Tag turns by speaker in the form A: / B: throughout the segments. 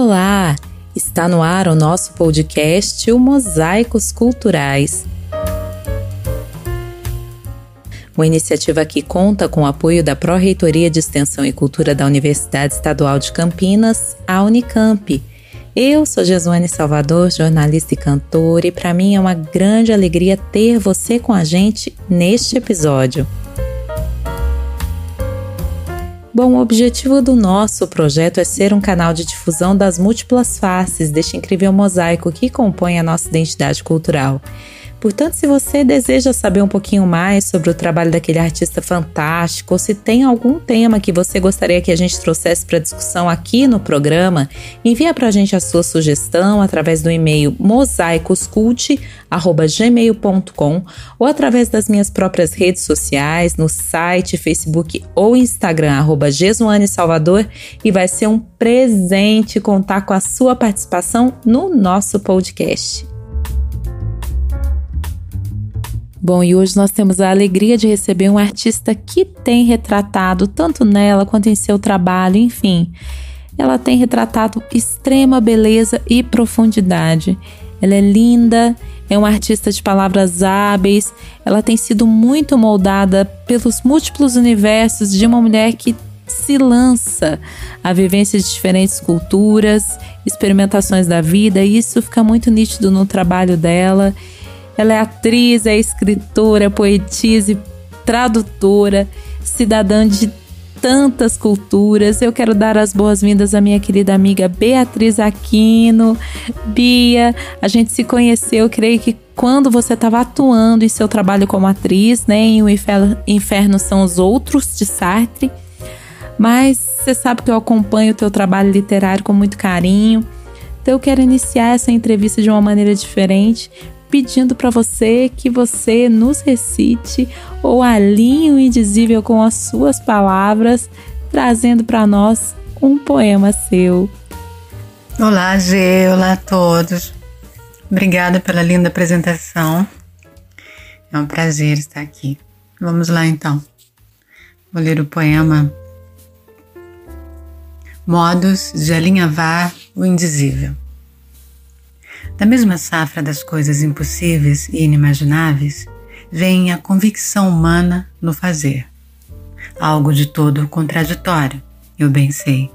A: Olá! Está no ar o nosso podcast O Mosaicos Culturais. Uma iniciativa que conta com o apoio da Pró-Reitoria de Extensão e Cultura da Universidade Estadual de Campinas, a Unicamp. Eu sou Jesuane Salvador, jornalista e cantora, e para mim é uma grande alegria ter você com a gente neste episódio. Bom, o objetivo do nosso projeto é ser um canal de difusão das múltiplas faces deste incrível mosaico que compõe a nossa identidade cultural. Portanto, se você deseja saber um pouquinho mais sobre o trabalho daquele artista fantástico, ou se tem algum tema que você gostaria que a gente trouxesse para discussão aqui no programa, envia para a gente a sua sugestão através do e-mail mosaicoscult@gmail.com ou através das minhas próprias redes sociais, no site, Facebook ou Instagram arroba Salvador e vai ser um presente contar com a sua participação no nosso podcast. Bom, e hoje nós temos a alegria de receber um artista que tem retratado, tanto nela quanto em seu trabalho, enfim, ela tem retratado extrema beleza e profundidade. Ela é linda, é uma artista de palavras hábeis, ela tem sido muito moldada pelos múltiplos universos de uma mulher que se lança a vivência de diferentes culturas, experimentações da vida, e isso fica muito nítido no trabalho dela. Ela é atriz, é escritora, poetisa e tradutora, cidadã de tantas culturas. Eu quero dar as boas-vindas à minha querida amiga Beatriz Aquino. Bia, a gente se conheceu, creio que quando você estava atuando em seu trabalho como atriz, né, em O Inferno, Inferno são os Outros de Sartre. Mas você sabe que eu acompanho o teu trabalho literário com muito carinho. Então eu quero iniciar essa entrevista de uma maneira diferente, pedindo para você que você nos recite ou alinhe o indizível com as suas palavras, trazendo para nós um poema seu.
B: Olá, Gê, olá a todos. Obrigada pela linda apresentação. É um prazer estar aqui. Vamos lá então. Vou ler o poema Modos de alinhavar o indizível. Da mesma safra das coisas impossíveis e inimagináveis, vem a convicção humana no fazer. Algo de todo contraditório, eu bem sei.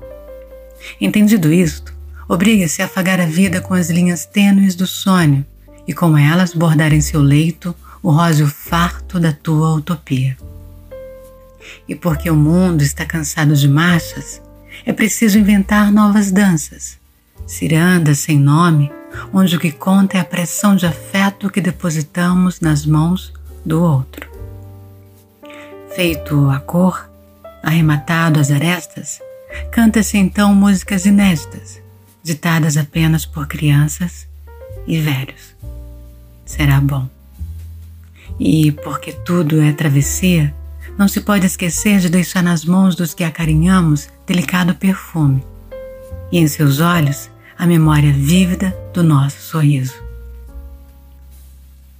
B: Entendido isto, obriga-se a afagar a vida com as linhas tênues do sonho e com elas bordar em seu leito o róseo farto da tua utopia. E porque o mundo está cansado de marchas, é preciso inventar novas danças, cirandas sem nome onde o que conta é a pressão de afeto que depositamos nas mãos do outro. Feito a cor, arrematado as arestas, canta-se então músicas inéditas, ditadas apenas por crianças e velhos. Será bom. E porque tudo é travessia, não se pode esquecer de deixar nas mãos dos que acarinhamos delicado perfume, e em seus olhos a memória vívida do nosso sorriso.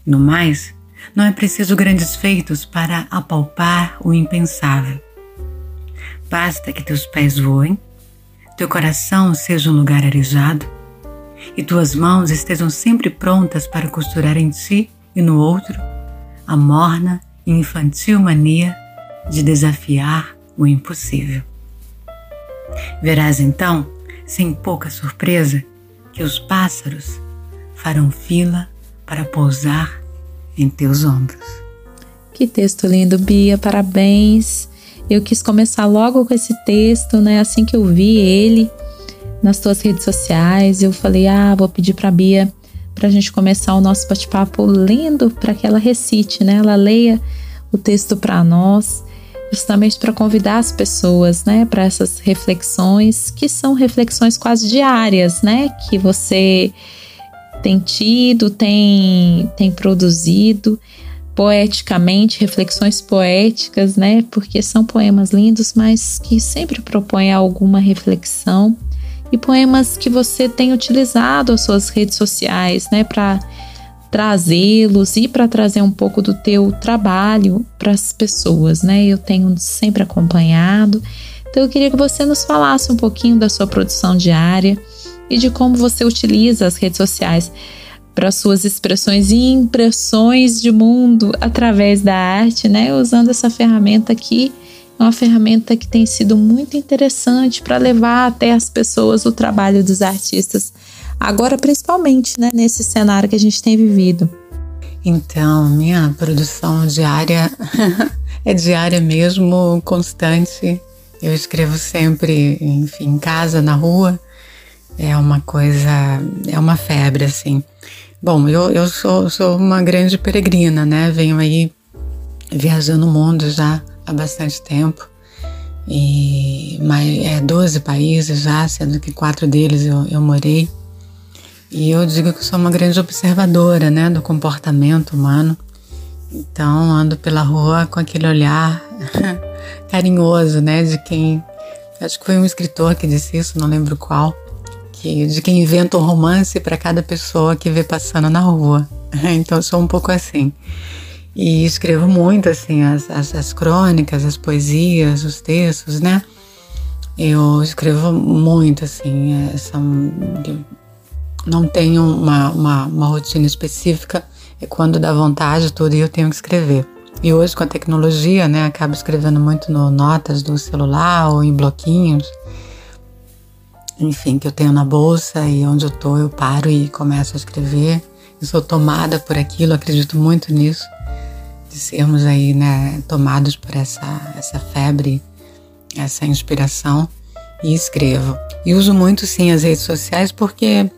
B: No mais, não é preciso grandes feitos para apalpar o impensável. Basta que teus pés voem, teu coração seja um lugar arejado e tuas mãos estejam sempre prontas para costurar em ti e no outro a morna e infantil mania de desafiar o impossível. Verás então sem pouca surpresa, que os pássaros farão fila para pousar em teus ombros.
A: Que texto lindo, Bia, parabéns. Eu quis começar logo com esse texto, né? Assim que eu vi ele nas tuas redes sociais, eu falei: "Ah, vou pedir para Bia para a gente começar o nosso bate-papo lendo para que ela recite, né? Ela leia o texto para nós justamente para convidar as pessoas, né, para essas reflexões que são reflexões quase diárias, né, que você tem tido, tem tem produzido poeticamente, reflexões poéticas, né, porque são poemas lindos, mas que sempre propõem alguma reflexão. E poemas que você tem utilizado as suas redes sociais, né, para trazê-los e para trazer um pouco do teu trabalho para as pessoas, né? Eu tenho sempre acompanhado. Então eu queria que você nos falasse um pouquinho da sua produção diária, e de como você utiliza as redes sociais para suas expressões e impressões de mundo através da arte, né? Usando essa ferramenta aqui, é uma ferramenta que tem sido muito interessante para levar até as pessoas o trabalho dos artistas. Agora, principalmente, né, nesse cenário que a gente tem vivido.
B: Então, minha produção diária é diária mesmo, constante. Eu escrevo sempre, enfim, em casa, na rua. É uma coisa, é uma febre, assim. Bom, eu, eu sou, sou uma grande peregrina, né? Venho aí viajando o mundo já há bastante tempo. E mais, é 12 países já, sendo que quatro deles eu, eu morei. E eu digo que sou uma grande observadora, né, do comportamento humano. Então, ando pela rua com aquele olhar carinhoso, né, de quem acho que foi um escritor que disse isso, não lembro qual, que de quem inventa um romance para cada pessoa que vê passando na rua. Então, sou um pouco assim. E escrevo muito, assim, as, as, as crônicas, as poesias, os textos, né? Eu escrevo muito, assim, são não tenho uma, uma, uma rotina específica, é quando dá vontade tudo e eu tenho que escrever. E hoje com a tecnologia, né, acabo escrevendo muito no notas do celular ou em bloquinhos, enfim, que eu tenho na bolsa e onde eu tô eu paro e começo a escrever. Eu sou tomada por aquilo, acredito muito nisso, de sermos aí, né, tomados por essa, essa febre, essa inspiração e escrevo. E uso muito sim as redes sociais porque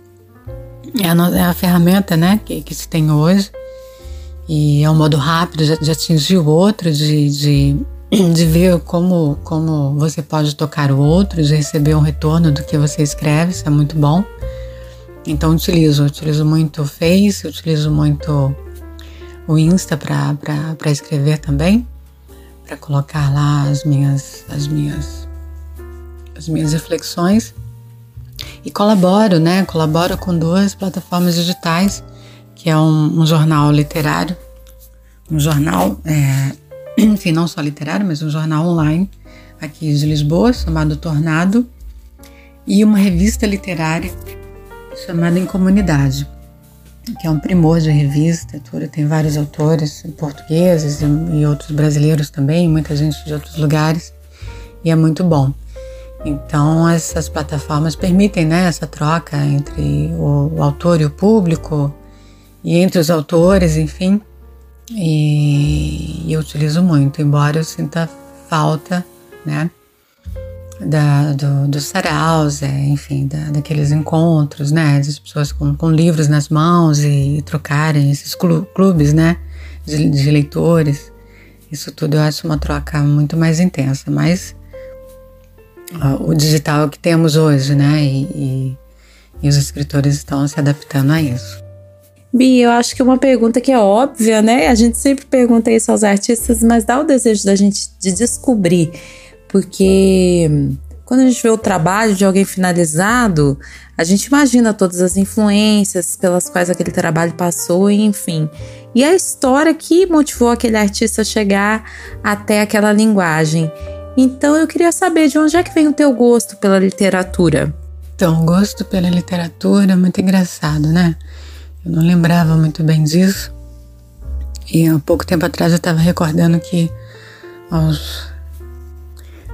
B: é a, é a ferramenta né, que, que se tem hoje e é um modo rápido de, de atingir o outro, de, de, de ver como, como você pode tocar o outro, de receber um retorno do que você escreve, isso é muito bom. Então utilizo, utilizo muito o Face, utilizo muito o Insta para escrever também, para colocar lá as minhas, as minhas, as minhas reflexões. E colaboro, né? Colaboro com duas plataformas digitais, que é um, um jornal literário, um jornal, é, enfim, não só literário, mas um jornal online aqui de Lisboa, chamado Tornado, e uma revista literária chamada Em Comunidade, que é um primor de revista, tem vários autores portugueses e outros brasileiros também, muita gente de outros lugares, e é muito bom. Então, essas plataformas permitem né, essa troca entre o, autor e o público, e entre os autores, enfim. E, e eu utilizo muito, embora eu sinta falta né, da, do, dos saraus, é, enfim, da, daqueles encontros, né, das pessoas com, com livros nas mãos e, e trocarem esses clubes, né, de, de leitores. Isso tudo eu acho uma troca muito mais intensa, mas o digital que temos hoje, né? E, e, e, os escritores estão se adaptando a isso.
A: Bi, eu acho que uma pergunta que é óbvia, né? A gente sempre pergunta isso aos artistas, mas dá o desejo da gente de descobrir, porque quando a gente vê o trabalho de alguém finalizado, a gente imagina todas as influências pelas quais aquele trabalho passou, enfim. E a história que motivou aquele artista a chegar até aquela linguagem. Então eu queria saber de onde é que vem o teu gosto pela literatura.
B: Então, gosto pela literatura é muito engraçado, né? Eu não lembrava muito bem disso. E há pouco tempo atrás eu estava recordando que aos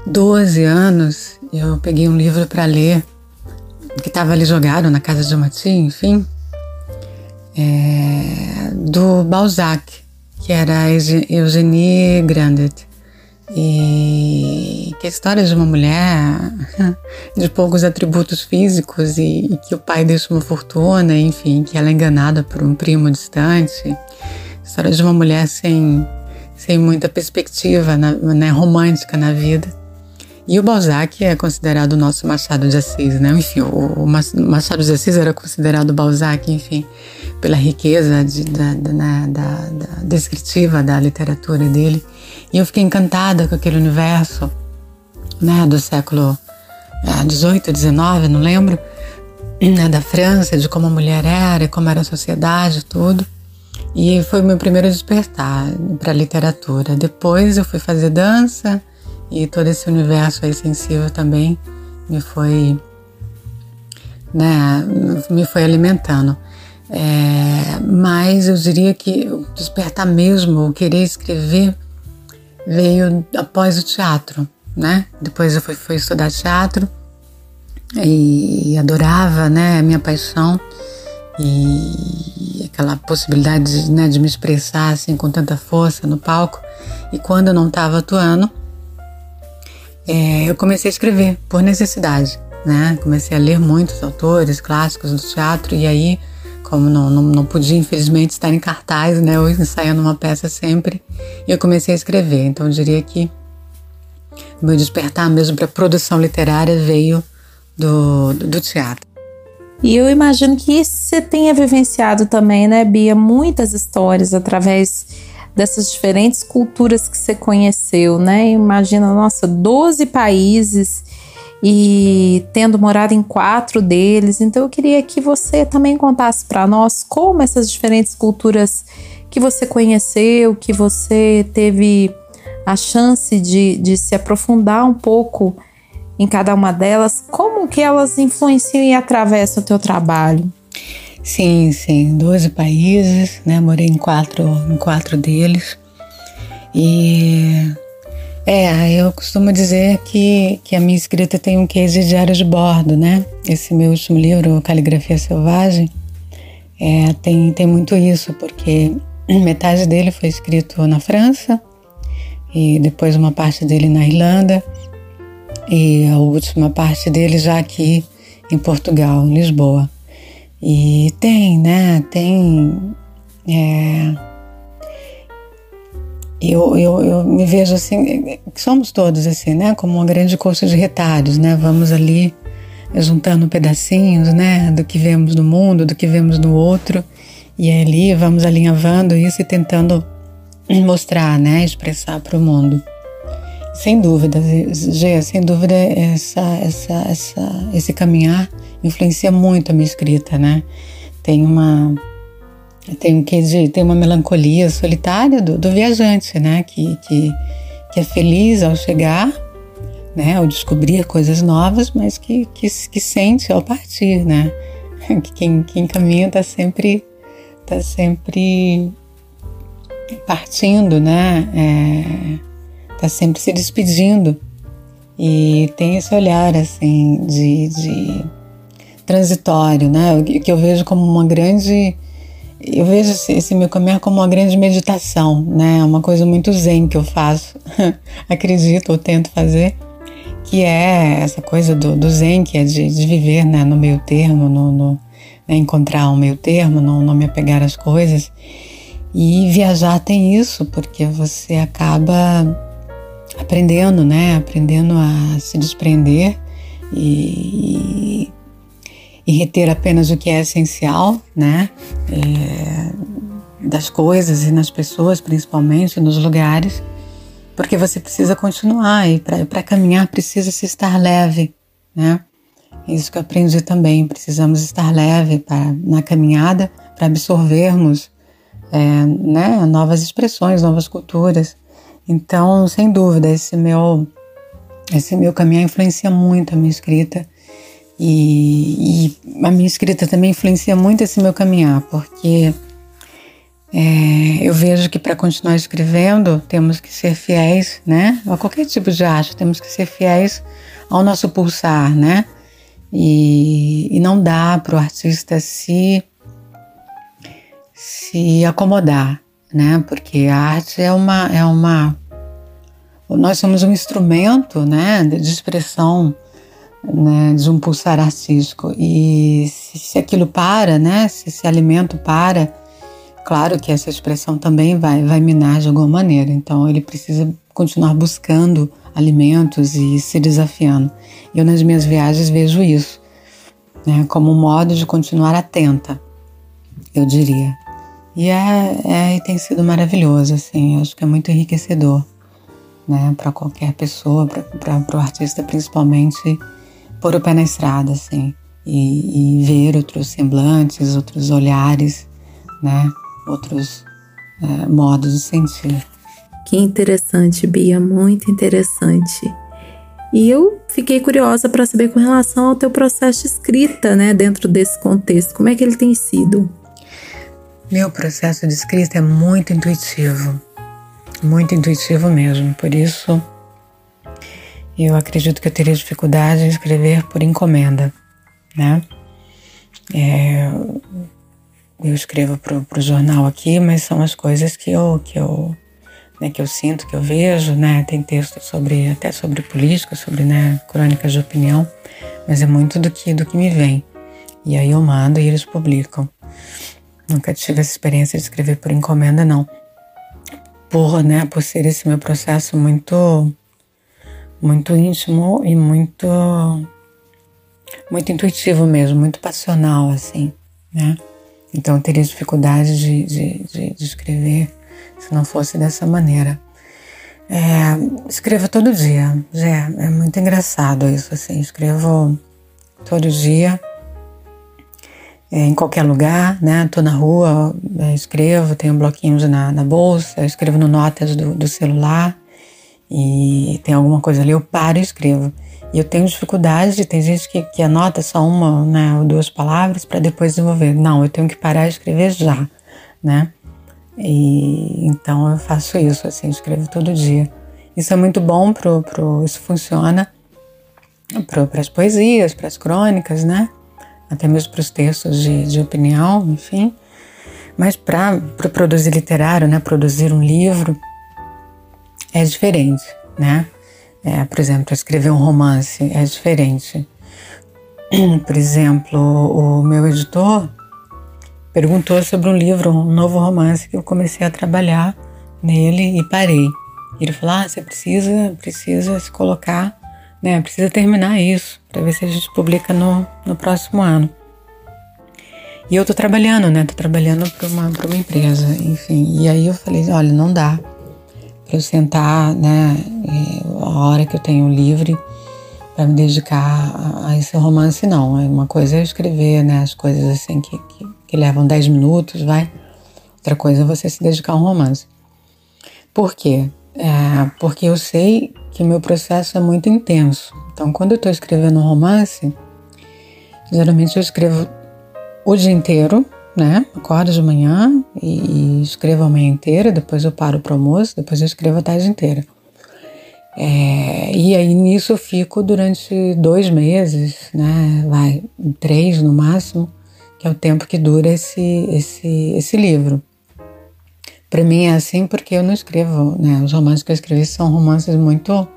B: 12 anos eu peguei um livro para ler que estava ali jogado na casa de uma tia, enfim, é, do Balzac, que era Eugenie Grandet e que a história de uma mulher de poucos atributos físicos e, e, que o pai deixa uma fortuna, enfim, que ela é enganada por um primo distante. História de uma mulher sem, sem muita perspectiva na, né, romântica na vida. E o Balzac é considerado o nosso Machado de Assis, né? Enfim, o, o Machado de Assis era considerado Balzac, enfim, pela riqueza de, da, da, né, da, da descritiva da literatura dele. E eu fiquei encantada com aquele universo, né, do século XVIII, é, XIX, não lembro, né, da França, de como a mulher era, como era a sociedade, tudo. E foi o meu primeiro despertar para a literatura. Depois eu fui fazer dança e todo esse universo aí sensível também me foi né, me foi alimentando. É, mas eu diria que despertar mesmo, o querer escrever, veio após o teatro, né? Depois eu fui, fui estudar teatro e, e adorava, né, a minha paixão e aquela possibilidade de, né, de me expressar assim com tanta força no palco. E quando eu não estava atuando, é, eu comecei a escrever por necessidade, né? Comecei a ler muitos autores clássicos do teatro e aí, como não, não, não podia infelizmente estar em cartaz, né? Ou ensaiando uma peça sempre, eu comecei a escrever. Então eu diria que meu despertar mesmo para produção literária veio do, do, do teatro.
A: E eu imagino que você tenha vivenciado também, né, Bia, muitas histórias através dessas diferentes culturas que você conheceu, né? Imagina, nossa, 12 países e tendo morado em quatro deles. Então eu queria que você também contasse para nós como essas diferentes culturas que você conheceu, que você teve a chance de, de se aprofundar um pouco em cada uma delas, como que elas influenciam e atravessam o teu trabalho?
B: Sim, sim, 12 países, né? Morei em quatro, em quatro deles. E é, eu costumo dizer que, que a minha escrita tem um quê de diário de bordo, né? Esse meu último livro, Caligrafia Selvagem, é, tem, tem muito isso, porque metade dele foi escrito na França e depois uma parte dele na Irlanda e a última parte dele já aqui em Portugal, em Lisboa. E tem, né? Tem. É, eu, eu, eu me vejo assim, somos todos assim, né? Como uma grande coxa de retalhos, né? Vamos ali juntando pedacinhos, né? Do que vemos no mundo, do que vemos no outro. E ali vamos alinhavando isso e tentando mostrar, né? Expressar para o mundo. Sem dúvida, Gê, sem dúvida, essa, essa, essa, esse caminhar influencia muito a minha escrita, né? Tem uma tem um que de, tem uma melancolia solitária do, do viajante, né? Que, que, que é feliz ao chegar, né? Ao descobrir coisas novas, mas que, que, que sente ao partir, né? Que quem, quem caminha está sempre tá sempre partindo, né? É, tá sempre se despedindo e tem esse olhar assim de, de transitório, né? Que eu vejo como uma grande eu vejo esse, esse meu caminhar como uma grande meditação, né? É uma coisa muito zen que eu faço, acredito ou tento fazer, que é essa coisa do, do zen, que é de, de viver né, no meio termo, no, no né, encontrar um meio termo, não, não me apegar às coisas. E viajar tem isso, porque você acaba aprendendo, né? Aprendendo a se desprender e, e reter apenas o que é essencial, né? É, das coisas e nas pessoas, principalmente, nos lugares, porque você precisa continuar e para caminhar precisa se estar leve, né? Isso que eu aprendi também, precisamos estar leve pra, na caminhada para absorvermos é, né, novas expressões, novas culturas. Então, sem dúvida, esse meu, esse meu caminho influencia muito a minha escrita. E, e a minha escrita também influencia muito esse meu caminhar, porque é, eu vejo que para continuar escrevendo temos que ser fiéis, né? A qualquer tipo de arte, temos que ser fiéis ao nosso pulsar, né? E, e não dá para o artista se, se acomodar, né? Porque a arte é uma, é uma. Nós somos um instrumento, né, de expressão, né, de um pulsar artístico. E se, se aquilo para, né, se esse alimento para, claro que essa expressão também vai, vai minar de alguma maneira. Então ele precisa continuar buscando alimentos e se desafiando. Eu nas minhas viagens vejo isso, né, como um modo de continuar atenta, eu diria. E é, é e tem sido maravilhoso, assim, acho que é muito enriquecedor, né, para qualquer pessoa, para o artista principalmente, pôr o pé na estrada, assim, e, e ver outros semblantes, outros olhares, né, outros é, modos de sentir.
A: Que interessante, Bia, muito interessante. E eu fiquei curiosa para saber com relação ao teu processo de escrita, né, dentro desse contexto, como é que ele tem sido?
B: Meu processo de escrita é muito intuitivo, muito intuitivo mesmo. Por isso, eu acredito que eu teria dificuldade em escrever por encomenda, né? É, eu escrevo para o jornal aqui, mas são as coisas que eu, que eu, né, que eu sinto, que eu vejo, né? Tem textos sobre até sobre política, sobre né, crônicas de opinião, mas é muito do que do que me vem. E aí eu mando e eles publicam. Nunca tive essa experiência de escrever por encomenda, não. Por, né, por ser esse meu processo muito muito íntimo e muito muito intuitivo mesmo, muito passional assim, né? Então eu teria dificuldade de, de, de, de escrever se não fosse dessa maneira. É, escrevo todo dia, Zé, é muito engraçado isso, assim, escrevo todo dia, é, em qualquer lugar, né, tô na rua, escrevo, tenho bloquinhos na, na bolsa, escrevo no notas do, do celular, e tem alguma coisa ali, eu paro e escrevo. E eu tenho dificuldade, tem gente que, que anota só uma né, ou duas palavras para depois desenvolver. Não, eu tenho que parar e escrever já, né? E então eu faço isso, assim, escrevo todo dia. Isso é muito bom pro, pro isso funciona para as poesias, para as crônicas, né? Até mesmo para os textos de, de opinião, enfim. Mas para produzir literário, né? Produzir um livro é diferente, né? É, por exemplo, escrever um romance é diferente. Por exemplo, o meu editor perguntou sobre um livro, um novo romance que eu comecei a trabalhar nele e parei. Ele falou: ah, você precisa, precisa se colocar, né? Precisa terminar isso para ver se a gente publica no, no próximo ano. E eu tô trabalhando, né? Tô trabalhando para uma, uma empresa, enfim. E aí eu falei: olha, não dá para eu sentar, né, a hora que eu tenho livre para me dedicar a, esse romance, não. É uma coisa é escrever, né, as coisas assim que, que, que levam 10 minutos, vai. Outra coisa é você se dedicar a um romance. Por quê? É, porque eu sei que o meu processo é muito intenso. Então, quando eu estou escrevendo um romance, geralmente eu escrevo o dia inteiro, né? Acordo de manhã e, escrevo a manhã inteira, depois eu paro para almoço, depois eu escrevo a tarde inteira. É, e aí nisso eu fico durante dois meses, né? Vai, três no máximo, que é o tempo que dura esse, esse, esse livro. Para mim é assim porque eu não escrevo, né? Os romances que eu escrevi são romances muito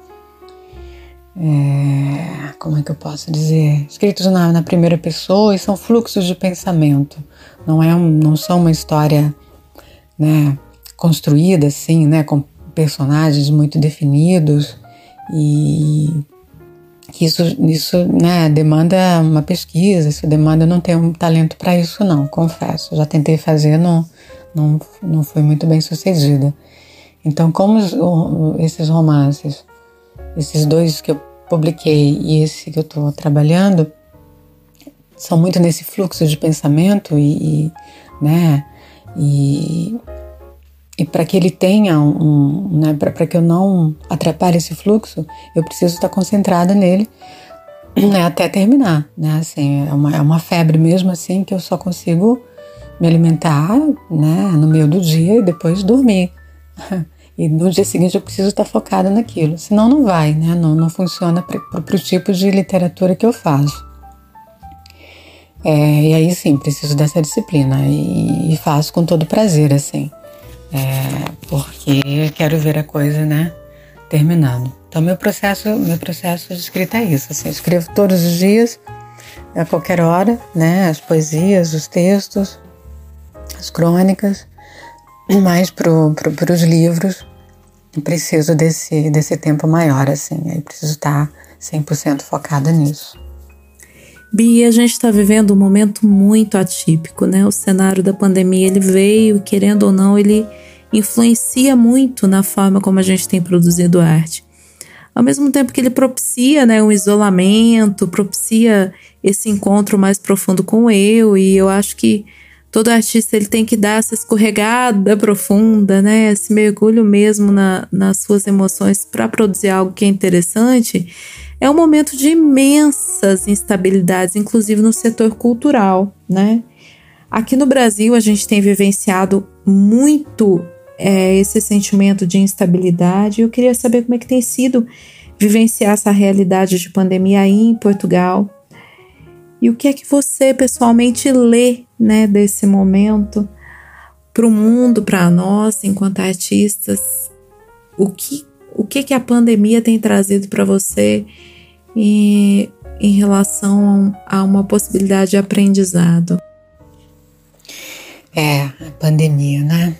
B: é, como é que eu posso dizer, escritos na, na, primeira pessoa e são fluxos de pensamento. Não é um, não são uma história, né, construída assim, né, com personagens muito definidos e isso, isso, né, demanda uma pesquisa, isso demanda, eu não tenho um talento para isso não, confesso. Já tentei fazer, não, não, não foi muito bem sucedida. Então, como os, esses romances esses dois que eu publiquei e esse que eu estou trabalhando são muito nesse fluxo de pensamento e, e né e, e para que ele tenha um, né para que eu não atrapalhe esse fluxo eu preciso estar concentrada nele né, até terminar né assim é uma, é uma febre mesmo assim que eu só consigo me alimentar né no meio do dia e depois dormir E no dia seguinte eu preciso estar focada naquilo, senão não vai, né? Não, não funciona para o tipo de literatura que eu faço. É, e aí sim, preciso dessa disciplina e, e faço com todo prazer, assim, é, porque quero ver a coisa, né, terminando. Então meu processo, meu processo de escrita é isso, assim, escrevo todos os dias, a qualquer hora, né, as poesias, os textos, as crônicas, mas para pro, os livros preciso desse, desse tempo maior, assim, aí preciso estar 100% focada nisso.
A: Bia, a gente está vivendo um momento muito atípico, né? O cenário da pandemia ele veio, querendo ou não, ele influencia muito na forma como a gente tem produzido arte. Ao mesmo tempo que ele propicia, né, um isolamento, propicia esse encontro mais profundo com o eu, e eu acho que todo artista ele tem que dar essa escorregada profunda, né? Esse mergulho mesmo na, nas suas emoções para produzir algo que é interessante. é um momento de imensas instabilidades, inclusive no setor cultural, né? Aqui no Brasil, a gente tem vivenciado muito é, esse sentimento de instabilidade. Eu queria saber como é que tem sido vivenciar essa realidade de pandemia aí em Portugal. E o que é que você pessoalmente lê, né, desse momento para o mundo, para nós, enquanto artistas? O que o que que a pandemia tem trazido para você em, em relação a uma possibilidade de aprendizado?
B: É, a pandemia, né?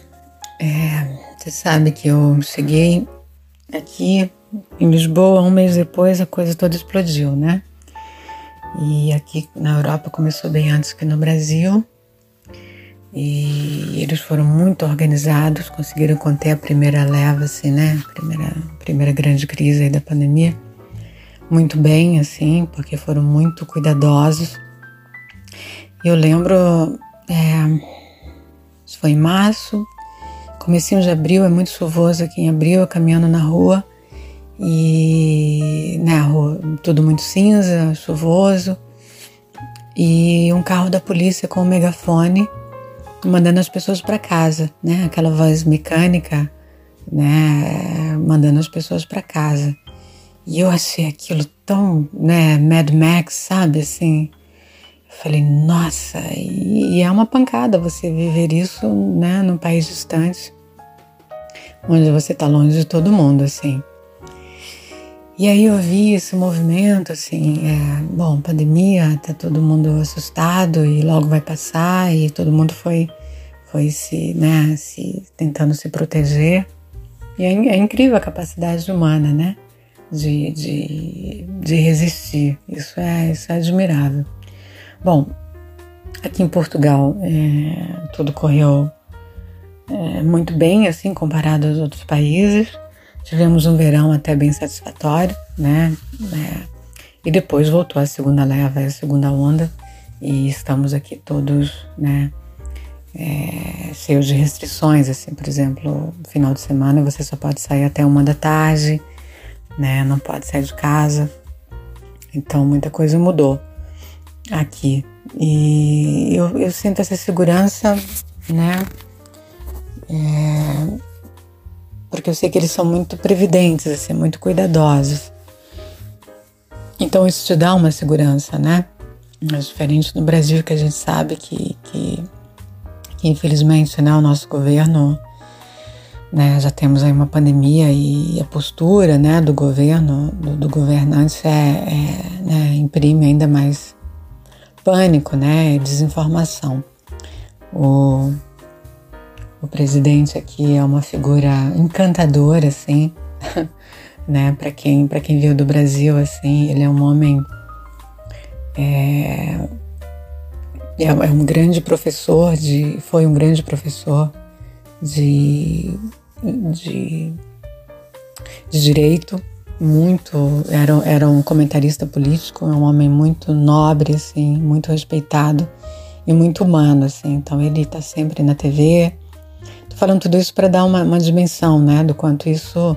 B: É, você sabe que eu cheguei aqui em Lisboa, um mês depois a coisa toda explodiu, né? E aqui na Europa começou bem antes que no Brasil. E eles foram muito organizados, conseguiram conter a primeira leva, assim, né? Primeira, primeira grande crise da pandemia. Muito bem, assim, porque foram muito cuidadosos. Eu lembro, é, foi em março, comecinho de abril, é muito chuvoso aqui em abril, caminhando na rua e né, tudo muito cinza, chuvoso e um carro da polícia com um megafone mandando as pessoas para casa, né? Aquela voz mecânica, né? Mandando as pessoas para casa. E eu achei aquilo tão, né? Mad Max, sabe? Assim, Falei, nossa, e, e, é uma pancada você viver isso, né, num país distante, onde você está longe de todo mundo, assim. E aí eu vi esse movimento, assim, é, bom, pandemia, tá todo mundo assustado e logo vai passar e todo mundo foi, foi se, né, se tentando se proteger. E é, é incrível a capacidade humana, né, de, de, de resistir. Isso é, isso é admirável. Bom, aqui em Portugal é, tudo correu é, muito bem, assim, comparado aos outros países. Tivemos um verão até bem satisfatório, né? É, e depois voltou a segunda leva, a segunda onda, e estamos aqui todos, né? É, cheios de restrições, assim, por exemplo, final de semana você só pode sair até uma da tarde, né? Não pode sair de casa. Então muita coisa mudou aqui. E eu, eu sinto essa segurança, né? É, porque eu sei que eles são muito previdentes, assim, muito cuidadosos. Então isso te dá uma segurança, né? Mas diferente no Brasil, que a gente sabe que, que, que infelizmente né, o nosso governo né, já temos aí uma pandemia e a postura né, do governo, do, do governante é, é né, imprime ainda mais pânico, né? Desinformação. O, o presidente aqui é uma figura encantadora, assim, né? Para quem, para quem veio do Brasil, assim, ele é um homem. É, é, é um grande professor de, foi um grande professor de, de, de direito, muito, era, era um comentarista político, é um homem muito nobre, assim, muito respeitado e muito humano, assim. Então ele está sempre na TV. Tô falando tudo isso para dar uma, uma dimensão, né, do quanto isso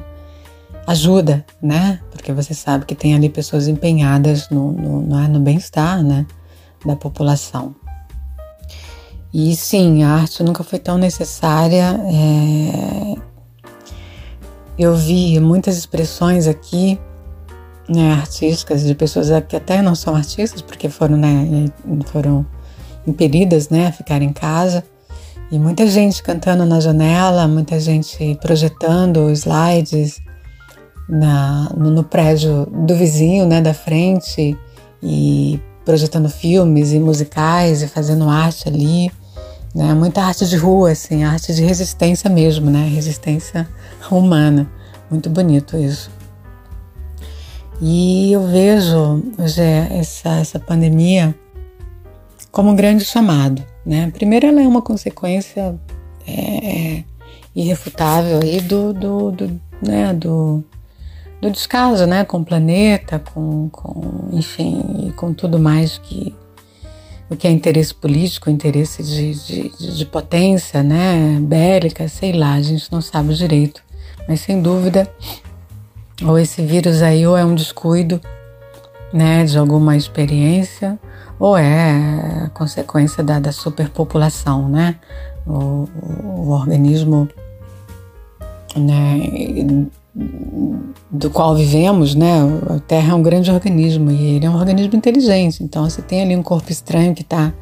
B: ajuda, né? Porque você sabe que tem ali pessoas empenhadas no, no, no, é, no bem-estar, né, da população. E sim, a arte nunca foi tão necessária. É, eu vi muitas expressões aqui né, artísticas de pessoas que até não são artistas porque foram, né, foram impedidas né, a ficar em casa. E muita gente cantando na janela, muita gente projetando slides na, no, no prédio do vizinho, né, da frente, e projetando filmes e musicais e fazendo arte ali. Né? Muita arte de rua, assim, arte de resistência mesmo, né? Resistência humana. Muito bonito isso. E eu vejo, José, essa, essa pandemia como um grande chamado. Né? Primeiro, ela é uma consequência é, irrefutável aí do, do, do, né, do, do descaso né, com o planeta, com, com, enfim, com tudo mais que o que é interesse político, interesse de, de, de potência, né, bélica, sei lá, a gente não sabe direito. Mas sem dúvida, ou esse vírus aí ou é um descuido, né, de alguma experiência ou é consequência da, da superpopulação, né? O, o, o organismo né, do qual vivemos, né? A Terra é um grande organismo e ele é um organismo inteligente. Então, se tem ali um corpo estranho que está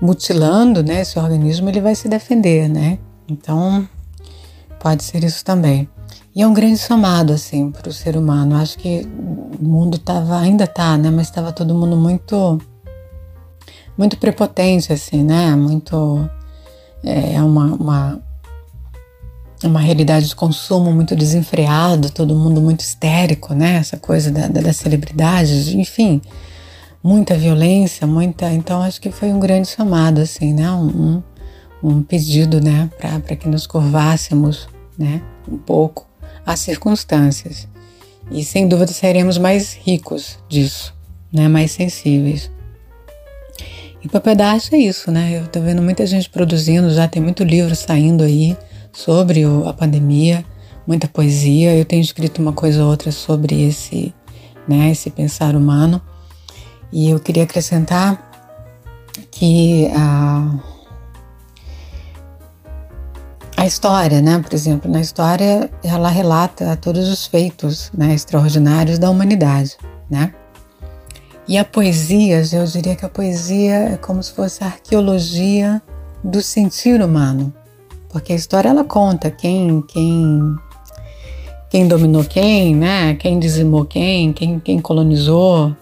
B: mutilando, né? Esse organismo ele vai se defender, né? Então, pode ser isso também. E é um grande somado assim para o ser humano. Acho que o mundo tava, ainda tá, né? Mas estava todo mundo muito, muito prepotente assim, né? Muito é uma, uma uma realidade de consumo muito desenfreado, todo mundo muito histérico, né? Essa coisa da, da, das celebridades, enfim, muita violência, muita. Então acho que foi um grande chamado, assim, né? Um, um pedido, né, para que nos curvássemos, né, um pouco às circunstâncias. E sem dúvida seremos mais ricos disso, né, mais sensíveis. E papel da arte é isso, né? Eu tô vendo muita gente produzindo, já tem muito livro saindo aí sobre a pandemia, muita poesia. Eu tenho escrito uma coisa ou outra sobre esse, né, esse pensar humano. E eu queria acrescentar que a, a história, né, por exemplo, na história ela relata todos os feitos né, extraordinários da humanidade, né? E a poesia, eu diria que a poesia é como se fosse a arqueologia do sentir humano, porque a história ela conta quem quem quem dominou quem, né? Quem dizimou quem, quem, quem colonizou,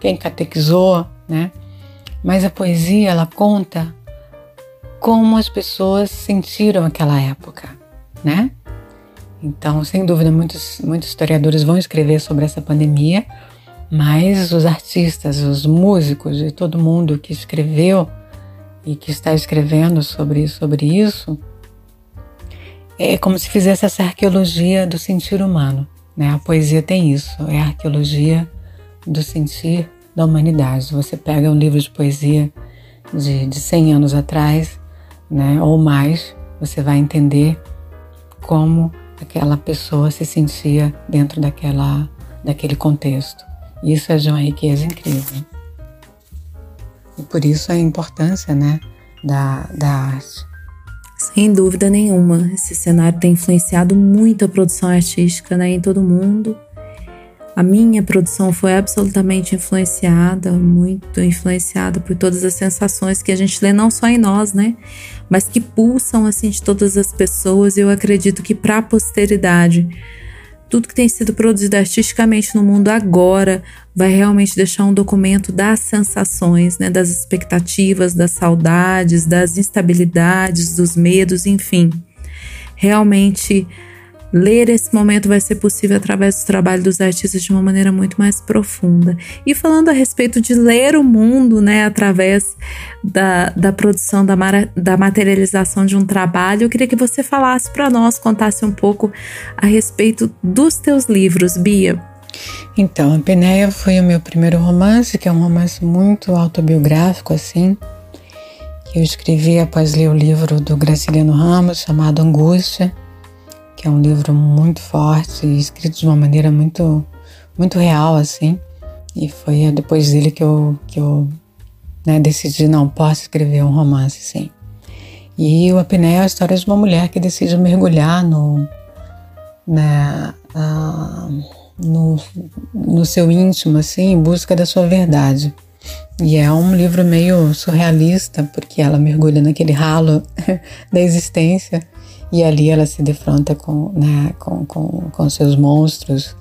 B: quem catequizou, né? Mas a poesia ela conta como as pessoas sentiram aquela época, né? Então, sem dúvida, muitos, muitos historiadores vão escrever sobre essa pandemia, mas os artistas, os músicos e todo mundo que escreveu e que está escrevendo sobre, sobre isso é como se fizesse essa arqueologia do sentir humano. Né? A poesia tem isso, é a arqueologia do sentir da humanidade. Você pega um livro de poesia de, de 100 anos atrás, né, ou mais, você vai entender como aquela pessoa se sentia dentro daquela, daquele contexto. Isso é de uma riqueza incrível. E por isso a importância né, da, da arte.
A: Sem dúvida nenhuma, esse cenário tem influenciado muito a produção artística né, em todo mundo. A minha produção foi absolutamente influenciada, muito influenciada por todas as sensações que a gente lê não só em nós, né, mas que pulsam assim de todas as pessoas. Eu acredito que para a posteridade tudo que tem sido produzido artisticamente no mundo agora vai realmente deixar um documento das sensações, né, das expectativas, das saudades, das instabilidades, dos medos, enfim. Realmente Ler esse momento vai ser possível através do trabalho dos artistas de uma maneira muito mais profunda. E falando a respeito de ler o mundo, né, através da, da produção, da, da materialização de um trabalho, eu queria que você falasse para nós, contasse um pouco a respeito dos teus livros, Bia.
B: Então, a Penéia foi o meu primeiro romance, que é um romance muito autobiográfico, assim, que eu escrevi após ler o livro do Graciliano Ramos, chamado Angústia que é um livro muito forte escrito de uma maneira muito, muito real, assim. E foi depois dele que eu, que eu né, decidi, não, posso escrever um romance, sim. E o Apneia é a história de uma mulher que decide mergulhar no, né, uh, no, no seu íntimo, assim, em busca da sua verdade. E é um livro meio surrealista, porque ela mergulha naquele ralo da existência e ali ela se defronta com, né, com, com, com seus monstros.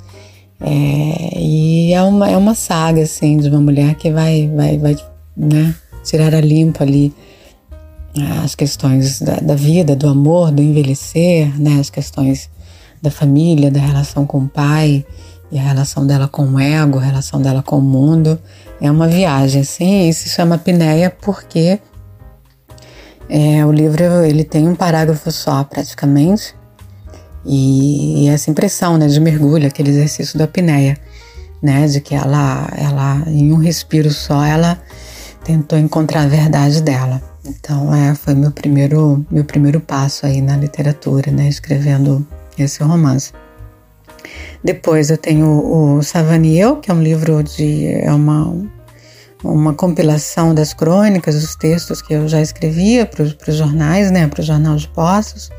B: É, e é uma, é uma saga, assim, de uma mulher que vai, vai, vai né, tirar a limpo ali as questões da, da, vida, do amor, do envelhecer, né, as questões da família, da relação com o pai e a relação dela com o ego, a relação dela com o mundo. É uma viagem, assim, e se chama Pinéia porque é, o livro ele tem um parágrafo só, praticamente, e, essa impressão né, de mergulho, aquele exercício da apneia, né, de que ela, ela, em um respiro só, ela tentou encontrar a verdade dela. Então, é, foi meu primeiro, meu primeiro passo aí na literatura, né, escrevendo esse romance. Depois eu tenho o Savaniel, que é um livro de. é uma, uma compilação das crônicas, dos textos que eu já escrevia para os jornais, né? Para o Jornal de Poços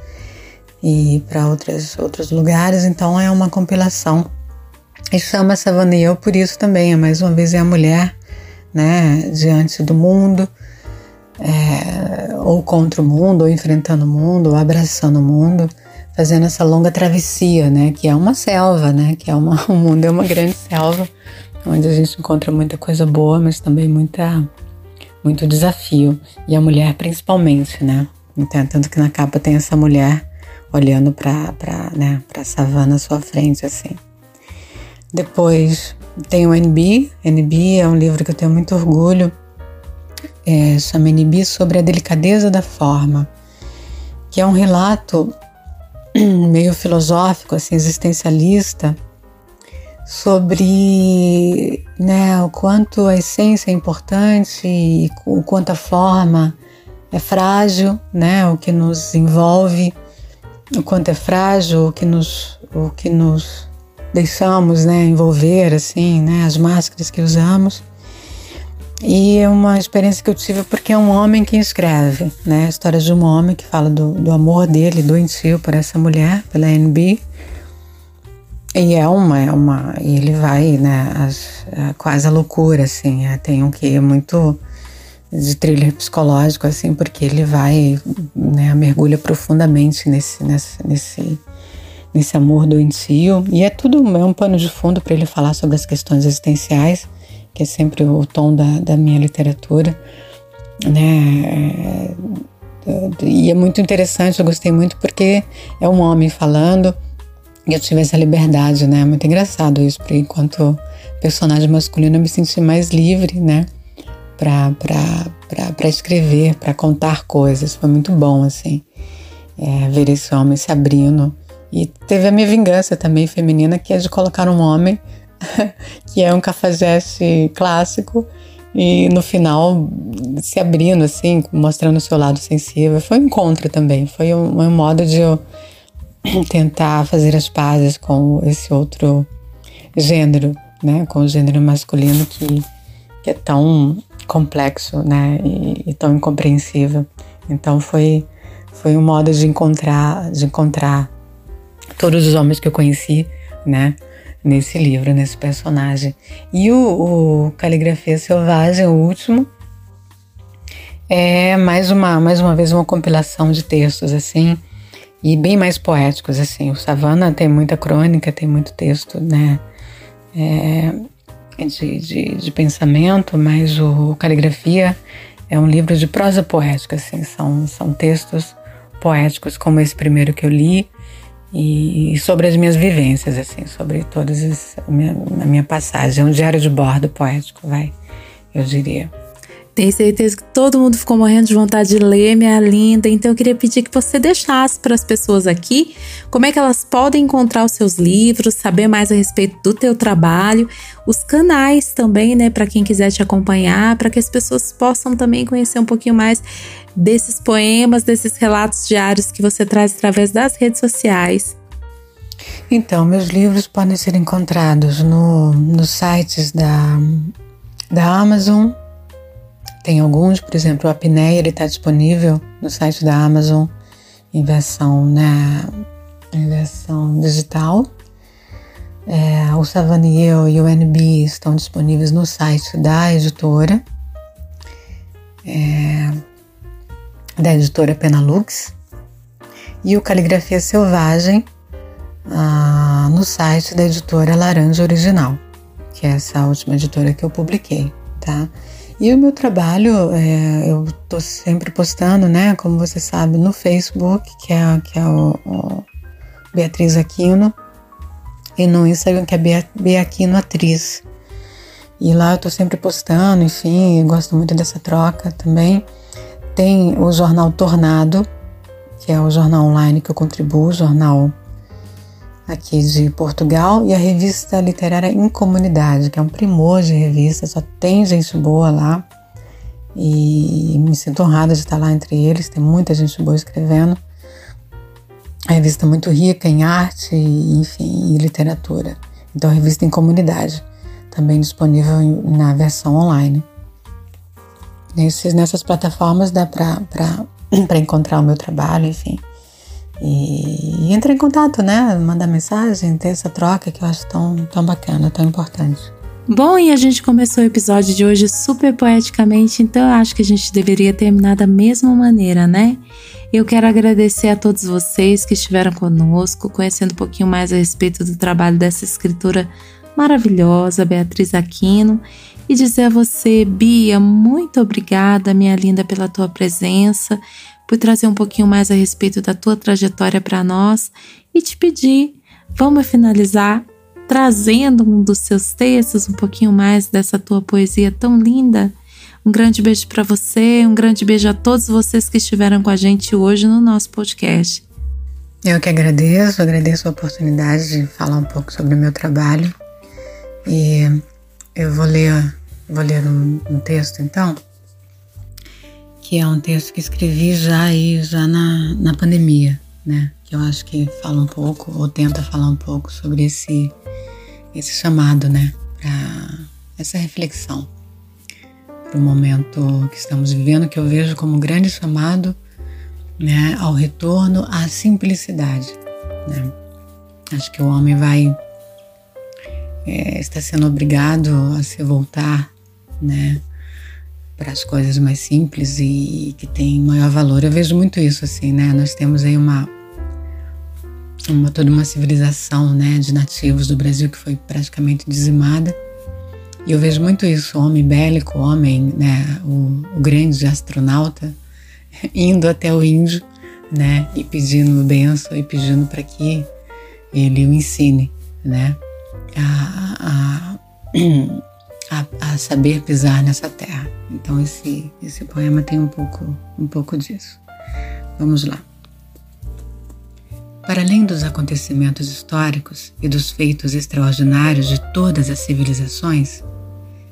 B: e para outros lugares, então é uma compilação. E chama Savaniel por isso também, é mais uma vez é a mulher, né? Diante do mundo. É, ou contra o mundo, ou enfrentando o mundo, ou abraçando o mundo fazendo essa longa travessia, né? Que é uma selva, né? Que é uma, o mundo é uma grande selva, onde a gente encontra muita coisa boa, mas também muita, muito desafio. E a mulher principalmente, né? Então, tanto que na capa tem essa mulher olhando para né, a savana à sua frente, assim. Depois tem o NB. NB é um livro que eu tenho muito orgulho. É, chama NB sobre a delicadeza da forma, que é um relato meio filosófico, assim, existencialista, sobre né, o quanto a essência é importante e o quanto a forma é frágil, né, o que nos envolve, o quanto é frágil, o que nos, o que nos deixamos né, envolver, assim, né, as máscaras que usamos. E é uma experiência que eu tive porque é um homem que escreve, né? A história de um homem que fala do, do amor dele, doentio por essa mulher, pela NB. E é uma, é uma, ele vai, né, as, é quase a loucura, assim, é, tem um que muito de thriller psicológico, assim, porque ele vai, né, mergulha profundamente nesse, nesse, nesse, nesse amor doentio, e é tudo, é um pano de fundo para ele falar sobre as questões existenciais, que é sempre o tom da, da minha literatura, né? É, e é muito interessante, eu gostei muito porque é um homem falando e eu tive essa liberdade, né? Muito engraçado isso, porque enquanto personagem masculino eu me senti mais livre, né? Para escrever, para contar coisas. Foi muito bom, assim, é, ver esse homem se abrindo. E teve a minha vingança também feminina, que é de colocar um homem que é um cafajeste clássico e no final se abrindo assim, mostrando o seu lado sensível. Foi um encontro também, foi um, um modo de eu tentar fazer as pazes com esse outro gênero, né, com o gênero masculino que, que é tão complexo, né, e, e tão incompreensível. Então foi foi um modo de encontrar de encontrar todos os homens que eu conheci, né, nesse livro, nesse personagem. E o, o Caligrafia Selvagem, o último, é mais uma, mais uma vez uma compilação de textos assim e bem mais poéticos assim. O Savana tem muita crônica, tem muito texto, né, é, de, de, de, pensamento, mas o Caligrafia é um livro de prosa poética, assim. São, são textos poéticos como esse primeiro que eu li e sobre as minhas vivências, assim, sobre todas as, a, minha, a minha passagem. É um diário de bordo poético, vai, eu diria.
A: Tenho certeza que todo mundo ficou morrendo de vontade de ler, minha linda. Então eu queria pedir que você deixasse para as pessoas aqui como é que elas podem encontrar os seus livros, saber mais a respeito do teu trabalho, os canais também, né, para quem quiser te acompanhar, para que as pessoas possam também conhecer um pouquinho mais desses poemas, desses relatos diários que você traz através das redes sociais.
B: Então, meus livros podem ser encontrados no, nos sites da, da Amazon tem alguns, por exemplo, o Apneia ele está disponível no site da Amazon em versão, né, em versão digital. É, o Savaniel e o NB estão disponíveis no site da editora, é, da editora Penalux. E o Caligrafia Selvagem ah, no site da editora Laranja Original, que é essa última editora que eu publiquei, tá? E o meu trabalho, é, eu estou sempre postando, né? Como você sabe, no Facebook, que é, que é o, o Beatriz Aquino, e no Instagram, que é Bea, Beaquino Atriz. E lá eu estou sempre postando, enfim, gosto muito dessa troca também. Tem o jornal Tornado, que é o jornal online que eu contribuo, jornal aqui de Portugal, e a revista literária Em Comunidade, que é um primor de revista, só tem gente boa lá. E me sinto honrada de estar lá entre eles, tem muita gente boa escrevendo. a revista é muito rica em arte, enfim, e literatura. Então, a revista em comunidade, também disponível na versão online. Nesses, nessas plataformas dá para encontrar o meu trabalho, enfim. E, e em contato, né? Mandar mensagem, ter essa troca que eu acho tão, tão bacana, tão importante.
A: Bom, e a gente começou o episódio de hoje super poeticamente, então eu acho que a gente deveria terminar da mesma maneira, né? Eu quero agradecer a todos vocês que estiveram conosco, conhecendo um pouquinho mais a respeito do trabalho dessa escritora maravilhosa, Beatriz Aquino, e dizer a você, Bia, muito obrigada, minha linda, pela tua presença, por trazer um pouquinho mais a respeito da tua trajetória para nós e te pedir, vamos finalizar trazendo um dos seus textos, um pouquinho mais dessa tua poesia tão linda. Um grande beijo para você, um grande beijo a todos vocês que estiveram com a gente hoje no nosso podcast.
B: Eu que agradeço, agradeço a oportunidade de falar um pouco sobre o meu trabalho. E eu vou ler, vou ler um, um texto então, que é um texto que escrevi já aí, já na, na pandemia, né? Que eu acho que fala um pouco, ou tenta falar um pouco sobre esse esse chamado, né, para essa reflexão, para o momento que estamos vivendo, que eu vejo como um grande chamado, né, ao retorno à simplicidade, né. Acho que o homem vai é, está sendo obrigado a se voltar, né, para as coisas mais simples e que têm maior valor. Eu vejo muito isso assim, né? Nós temos aí uma uma, toda uma civilização né, de nativos do Brasil que foi praticamente dizimada. E eu vejo muito isso, homem bélico, homem, né, o, o grande astronauta, indo até o índio, né, e pedindo benção e pedindo para que ele o ensine, né, a, a, a, a, saber pisar nessa terra. Então esse esse poema tem um pouco um pouco disso. Vamos lá. Para além dos acontecimentos históricos e dos feitos extraordinários de todas as civilizações,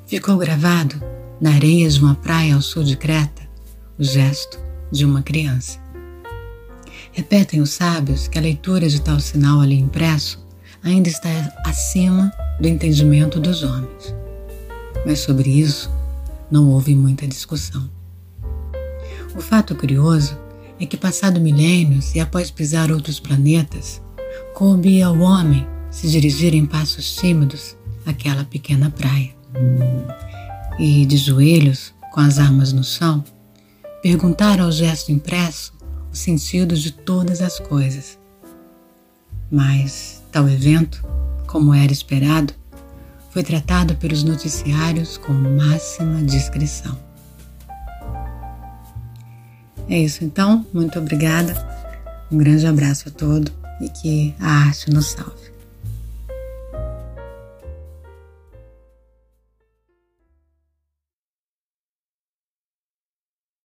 B: ficou gravado na areia de uma praia ao sul de Creta o gesto de uma criança. Repetem os sábios que a leitura de tal sinal ali impresso ainda está acima do entendimento dos homens. Mas sobre isso não houve muita discussão. O fato curioso é que, passado milênios e após pisar outros planetas, coube ao homem se dirigir em passos tímidos àquela pequena praia. E, de joelhos, com as armas no chão, perguntar ao gesto impresso o sentido de todas as coisas. Mas tal evento, como era esperado, foi tratado pelos noticiários com máxima discrição. É isso então, muito obrigada. Um grande abraço a todos e que a arte nos salve.